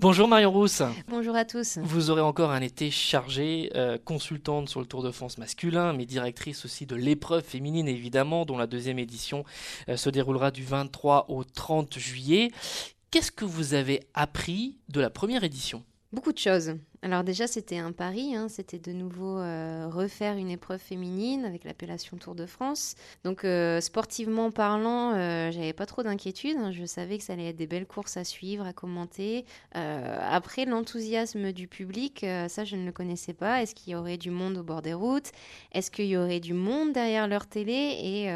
Bonjour Marion Rousse. Bonjour à tous. Vous aurez encore un été chargé, euh, consultante sur le Tour de France masculin, mais directrice aussi de l'épreuve féminine évidemment, dont la deuxième édition euh, se déroulera du 23 au 30 juillet. Qu'est-ce que vous avez appris de la première édition? Beaucoup de choses. Alors déjà, c'était un pari, hein. c'était de nouveau euh, refaire une épreuve féminine avec l'appellation Tour de France. Donc euh, sportivement parlant, euh, j'avais pas trop d'inquiétude. Hein. Je savais que ça allait être des belles courses à suivre, à commenter. après, l'enthousiasme du public, ça je ne le connaissais pas. Est-ce qu'il y aurait du monde au bord des routes? Est-ce qu'il y aurait du monde derrière leur télé? Et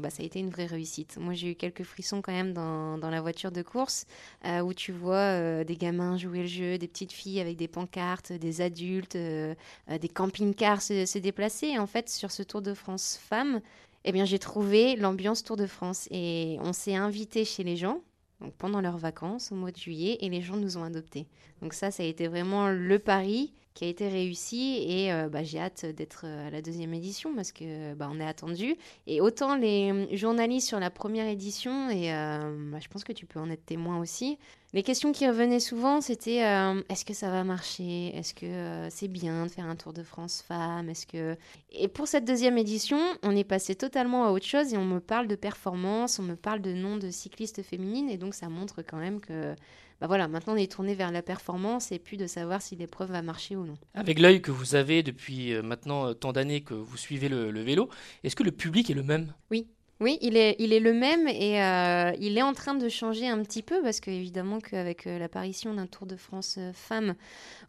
bah, ça a été une vraie réussite. Moi, j'ai eu quelques frissons quand même dans, dans la voiture de course où tu vois des gamins jouer le jeu, des petites filles avec des pancartes des adultes, euh, euh, des camping-cars se, déplacer. en fait, sur ce Tour de France femmes, eh bien, j'ai trouvé l'ambiance Tour de France. Et on s'est invité chez les gens, donc pendant leurs vacances au mois de juillet, et les gens nous ont adoptés. Donc ça, ça a été vraiment le pari qui a été réussi et euh, bah, j'ai hâte d'être à la deuxième édition parce que bah, on est attendu. Et autant les journalistes sur la première édition et bah, je pense que tu peux en être témoin aussi. Les questions qui revenaient souvent, c'était euh, est-ce que ça va marcher? Est-ce que euh, c'est bien de faire un Tour de France femme? Est-ce que et pour cette deuxième édition, on est passé totalement à autre chose et on me parle de performance, on me parle de nom de cyclistes féminines et donc ça montre quand même que bah voilà, maintenant on est tourné vers la performance et plus de savoir si l'épreuve va marcher ou non. Avec l'œil que vous avez depuis euh, maintenant tant d'années que vous suivez le vélo, est-ce que le public est le même? Oui, oui, il est, il est le même et euh, il est en train de changer un petit peu parce qu'évidemment qu'avec euh, l'apparition d'un Tour de France euh, femme,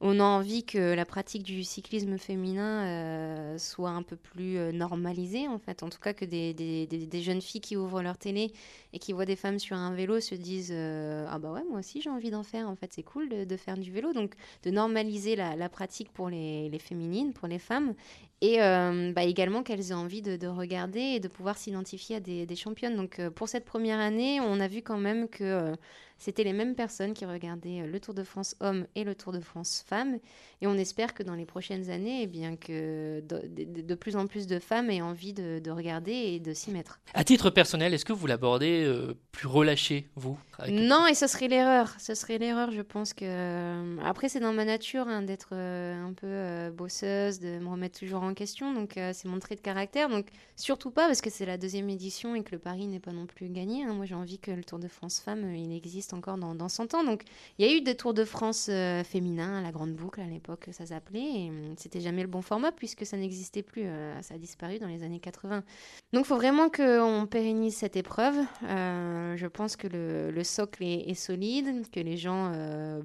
on a envie que la pratique du cyclisme féminin soit un peu plus normalisée en fait. En tout cas que des, des, des, jeunes filles qui ouvrent leur télé et qui voient des femmes sur un vélo se disent ah bah ouais moi aussi j'ai envie d'en faire en fait c'est cool de, faire du vélo donc de normaliser la, pratique pour les, les, féminines pour les femmes et bah, également qu'elles aient envie de, de, regarder et de pouvoir s'identifier à des, championnes. Donc euh, pour cette première année, on a vu quand même que euh, c'était les mêmes personnes qui regardaient euh, le Tour de France hommes et le Tour de France femmes. Et on espère que dans les prochaines années, eh bien que de, plus en plus de femmes aient envie de, regarder et de s'y mettre. À titre personnel, est-ce que vous l'abordez euh, plus relâché, vous Non, et ce serait l'erreur. Ce serait l'erreur, je pense que. Euh, après, c'est dans ma nature hein, d'être un peu bosseuse, de me remettre toujours en question. Donc, c'est mon trait de caractère. Donc, surtout pas parce que c'est la deuxième édition et que le pari n'est pas non plus gagné. Hein. Moi, j'ai envie que le Tour de France femmes, il existe encore dans, 100 ans. Donc il y a eu des Tours de France euh, féminins, la Grande Boucle à l'époque, ça s'appelait. Et hum, c'était jamais le bon format puisque ça n'existait plus. Euh, ça a disparu dans les années 80. Donc il faut vraiment qu'on pérennise cette épreuve. Euh, je pense que le, le socle est, solide, que les gens,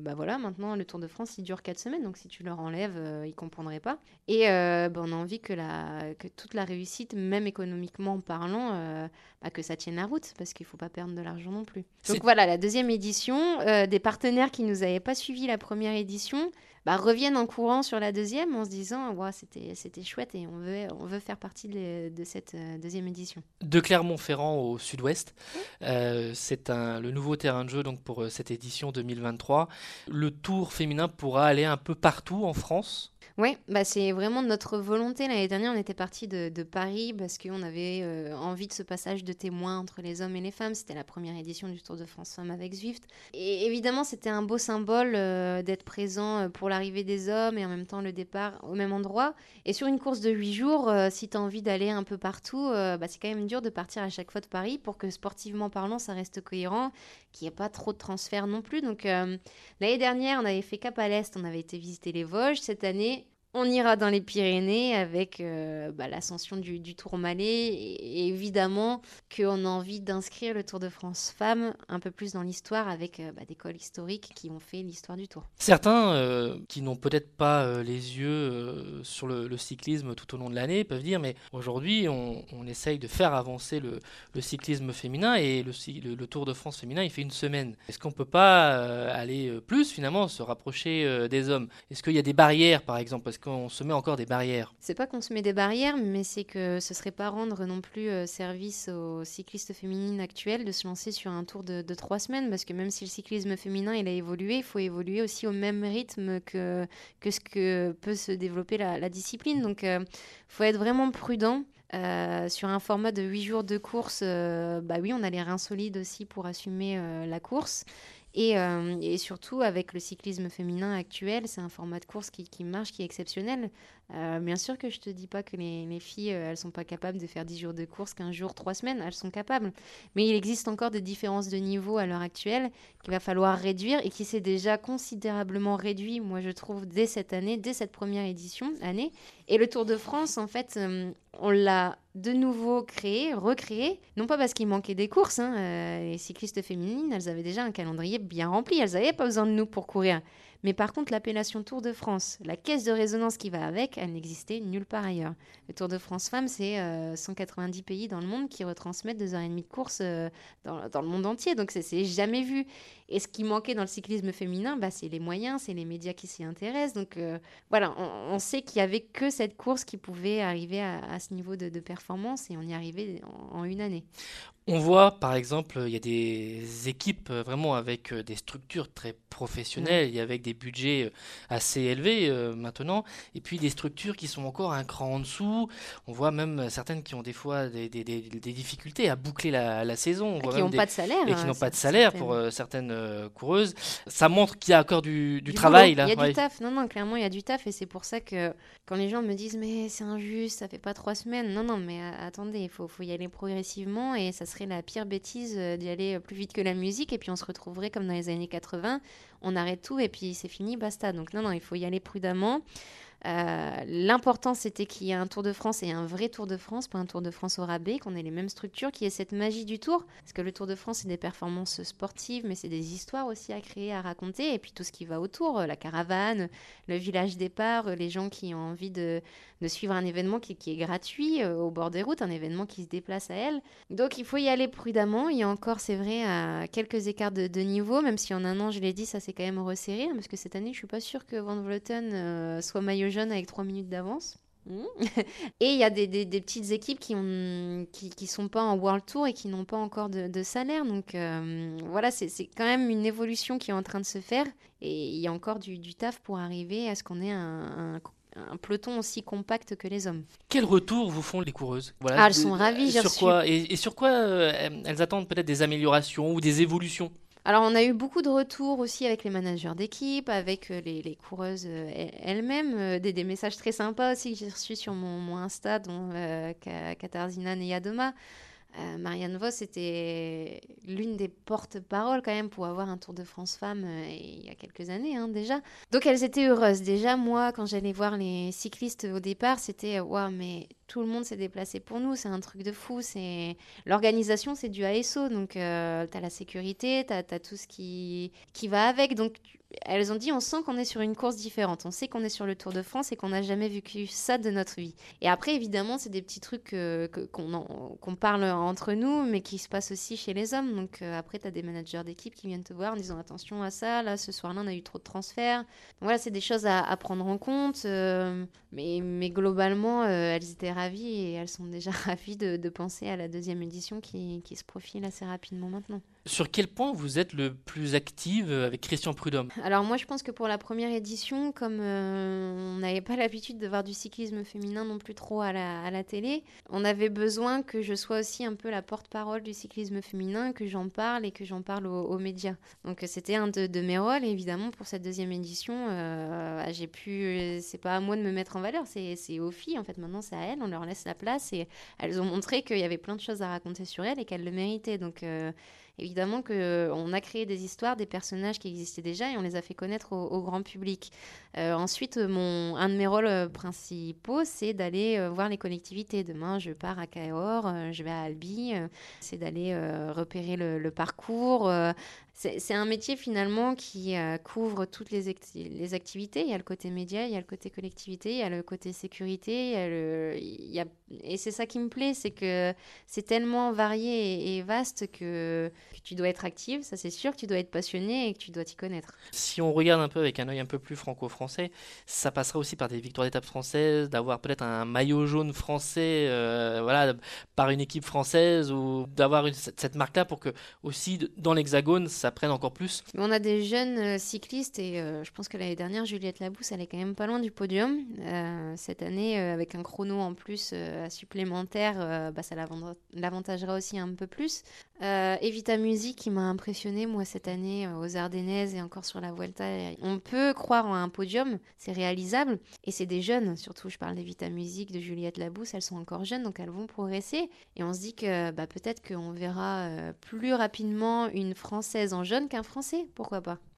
bah voilà, maintenant le Tour de France il dure 4 semaines. Donc si tu leur enlèves, ils comprendraient pas. Et bah, on a envie que, la, que toute la réussite, même économiquement parlant, bah, que ça tienne la route parce qu'il faut pas perdre de l'argent non plus. Donc voilà, la deuxième édition, euh, des partenaires qui nous avaient pas suivi la première édition bah, reviennent en courant sur la deuxième en se disant ouais, c'était, c'était chouette et on veut, on veut faire partie de, cette euh, deuxième édition. De Clermont-Ferrand au sud-ouest, euh, c'est un, le nouveau terrain de jeu donc, pour cette édition 2023. Le tour féminin pourra aller un peu partout en France? Oui, bah c'est vraiment notre volonté. L'année dernière, on était parti de, Paris parce qu'on avait euh, envie de ce passage de témoins entre les hommes et les femmes. C'était la première édition du Tour de France Femmes avec Zwift. Et évidemment, c'était un beau symbole euh, d'être présent euh, pour l'arrivée des hommes et en même temps le départ au même endroit. Et sur une course de 8 jours, si tu as envie d'aller un peu partout, bah, c'est quand même dur de partir à chaque fois de Paris pour que sportivement parlant, ça reste cohérent, qu'il n'y ait pas trop de transferts non plus. Donc l'année dernière, on avait fait Cap à l'Est, on avait été visiter les Vosges. Cette année, on ira dans les Pyrénées avec euh, bah, l'ascension du, du, Tourmalet et, évidemment qu'on a envie d'inscrire le Tour de France femmes un peu plus dans l'histoire avec euh, bah, des cols historiques qui ont fait l'histoire du Tour. Certains euh, qui n'ont peut-être pas les yeux sur le, cyclisme tout au long de l'année peuvent dire mais aujourd'hui on, essaye de faire avancer le, cyclisme féminin et le, Tour de France féminin il fait une semaine. Est-ce qu'on peut pas aller plus finalement se rapprocher des hommes? Est-ce qu'il y a des barrières par exemple? Qu'on se met encore des barrières? C'est pas qu'on se met des barrières, mais c'est que ce serait pas rendre non plus euh, service aux cyclistes féminines actuelles de se lancer sur un tour de, trois semaines, parce que même si le cyclisme féminin il a évolué, il faut évoluer aussi au même rythme que, que ce que peut se développer la, discipline. Donc, il euh, faut être vraiment prudent. Euh, sur un format de 8 jours de course, bah oui, on a les reins solides aussi pour assumer la course. Et, et, surtout, avec le cyclisme féminin actuel, c'est un format de course qui, marche, qui est exceptionnel. Euh, bien sûr que je te dis pas que les, les filles, euh, elles sont pas capables de faire 10 jours de course, 15 jours, 3 semaines, elles sont capables. Mais il existe encore des différences de niveau à l'heure actuelle qu'il va falloir réduire et qui s'est déjà considérablement réduit, moi je trouve, dès cette année, dès cette première édition, année. Et le Tour de France, en fait, euh, on l'a de nouveau créé, recréé, non pas parce qu'il manquait des courses, hein, les cyclistes féminines, elles avaient déjà un calendrier bien rempli, elles n'avaient pas besoin de nous pour courir. Mais par contre, l'appellation Tour de France, la caisse de résonance qui va avec, elle n'existait nulle part ailleurs. Le Tour de France Femmes, c'est 190 euh, pays dans le monde qui retransmettent deux heures et demie de course euh, dans, le monde entier. Donc, c'est jamais vu. Et ce qui manquait dans le cyclisme féminin, bah, c'est les moyens, c'est les médias qui s'y intéressent. Donc euh, voilà, on, sait qu'il n'y avait que cette course qui pouvait arriver à, ce niveau de, performance et on y arrivait en, une année. On voit par exemple, il y a des équipes euh, vraiment avec euh, des structures très professionnelles, et avec des budgets assez élevés maintenant, et puis des structures qui sont encore un cran en dessous. On voit même certaines qui ont des fois des, difficultés à boucler la, saison. qui n'ont pas de salaire. Et qui n'ont pas de salaire pour certaines euh, coureuse. Ça montre qu'il y a encore du, travail là. Il y a du taf. Non, non, clairement, il y a du taf. Et c'est pour ça que quand les gens me disent, mais c'est injuste, ça fait pas trois semaines. Non, non, mais euh, attendez, il faut, faut y aller progressivement. Et ça la pire bêtise euh, d'y aller plus vite que la musique. Et puis on se retrouverait comme dans les années 80. On arrête tout et puis c'est fini, basta. Donc non, non, il faut y aller prudemment. Euh, L'important, c'était qu'il y ait un Tour de France et un vrai Tour de France, pas un Tour de France au rabais, qu'on ait les mêmes structures, qu'il y ait cette magie du Tour. Parce que le Tour de France, c'est des performances sportives, mais c'est des histoires aussi à créer, à raconter. Et puis tout ce qui va autour, la caravane, le village départ, les gens qui ont envie de, suivre un événement qui, est gratuit euh, au bord des routes, un événement qui se déplace à elle. Donc il faut y aller prudemment. Il y a encore, c'est vrai, à quelques écarts de, niveau, même si en un an, je l'ai dit, ça s'est quand même resserré. Hein, parce que cette année, je suis pas sûre que Van Vleuten euh, soit maillot jaune avec 3 minutes d'avance. Mmh. et il y a des, des, petites équipes qui ne qui, qui, sont pas en World Tour et qui n'ont pas encore de, de salaire. Donc euh, voilà, c'est quand même une évolution qui est en train de se faire. Et il y a encore du, du taf pour arriver à ce qu'on ait un, un, un peloton aussi compact que les hommes. Quel retour vous font les coureuses? Voilà, ah, Elles sont ravies. Sur quoi? Et, sur quoi euh, elles attendent peut-être des améliorations ou des évolutions? Alors, on a eu beaucoup de retours aussi avec les managers d'équipe, avec euh, les, coureuses euh, elles-mêmes, des, messages très sympas aussi que j'ai reçus sur mon, Insta, dont Katarzyna Neyadoma. Euh, Marianne Voss était l'une des porte-paroles quand même pour avoir un Tour de France femme euh, il y a quelques années hein, déjà. Donc elles étaient heureuses. Déjà moi quand j'allais voir les cyclistes au départ c'était waouh mais tout le monde s'est déplacé pour nous, c'est un truc de fou. C'est L'organisation c'est du ASO donc euh, la sécurité, tu as, tout ce qui, qui va avec. Donc elles ont dit on sent qu'on est sur une course différente, on sait qu'on est sur le Tour de France et qu'on n'a jamais vécu ça de notre vie. Et après, évidemment, c'est des petits trucs qu'on parle entre nous, mais qui se passent aussi chez les hommes. Donc euh, après, tu as des managers d'équipe qui viennent te voir en disant attention à ça, là, ce soir-là, on a eu trop de transferts. voilà, c'est des choses à, prendre en compte. Euh, mais, globalement, euh, elles étaient ravies et elles sont déjà ravies de, penser à la deuxième édition qui se profile assez rapidement maintenant. Sur quel point vous êtes le plus active avec Christian Prudhomme? Alors moi je pense que pour la première édition, comme euh, on n'avait pas l'habitude de voir du cyclisme féminin non plus trop à la, télé, on avait besoin que je sois aussi un peu la porte-parole du cyclisme féminin, que j'en parle et que j'en parle aux, médias. Donc c'était un de, mes rôles évidemment pour cette deuxième édition. Euh, j'ai pu, c'est pas à moi de me mettre en valeur, c'est aux filles en fait maintenant c'est à elles, on leur laisse la place et elles ont montré qu'il y avait plein de choses à raconter sur elles et qu'elles le méritaient. Donc euh, évidemment qu'on euh, a créé des histoires, des personnages qui existaient déjà et on les a fait connaître au, grand public. Euh, ensuite, un de mes rôles euh, principaux, c'est d'aller voir les collectivités. Demain, je pars à Cahors, je vais à Albi, c'est d'aller repérer le, parcours, c'est un métier finalement qui couvre toutes les, les, activités. Il y a le côté média, il y a le côté collectivité, il y a le côté sécurité. Il y a Et c'est ça qui me plaît, c'est que c'est tellement varié et, vaste que, tu dois être active, ça c'est sûr, que tu dois être passionné et que tu dois t'y connaître. Si on regarde un peu avec un œil un peu plus franco-français, ça passera aussi par des victoires d'étape françaises, d'avoir peut-être un maillot jaune français euh, voilà, par une équipe française ou d'avoir cette marque-là pour que aussi dans l'hexagone, ça prenne encore plus. On a des jeunes euh, cyclistes et euh, je pense que l'année dernière, Juliette Labousse, elle est quand même pas loin du podium. cette année, avec un chrono en plus supplémentaire, bah, ça l'avantagera aussi un peu plus. Evita Qui m'a impressionné moi cette année euh, aux Ardennaises et encore sur la Vuelta. On peut croire en un podium, c'est réalisable et c'est des jeunes, surtout je parle des Vita Music, de Juliette Labousse, elles sont encore jeunes donc elles vont progresser et on se dit que bah, peut-être qu'on verra euh, plus rapidement une Française en jaune qu'un Français, pourquoi pas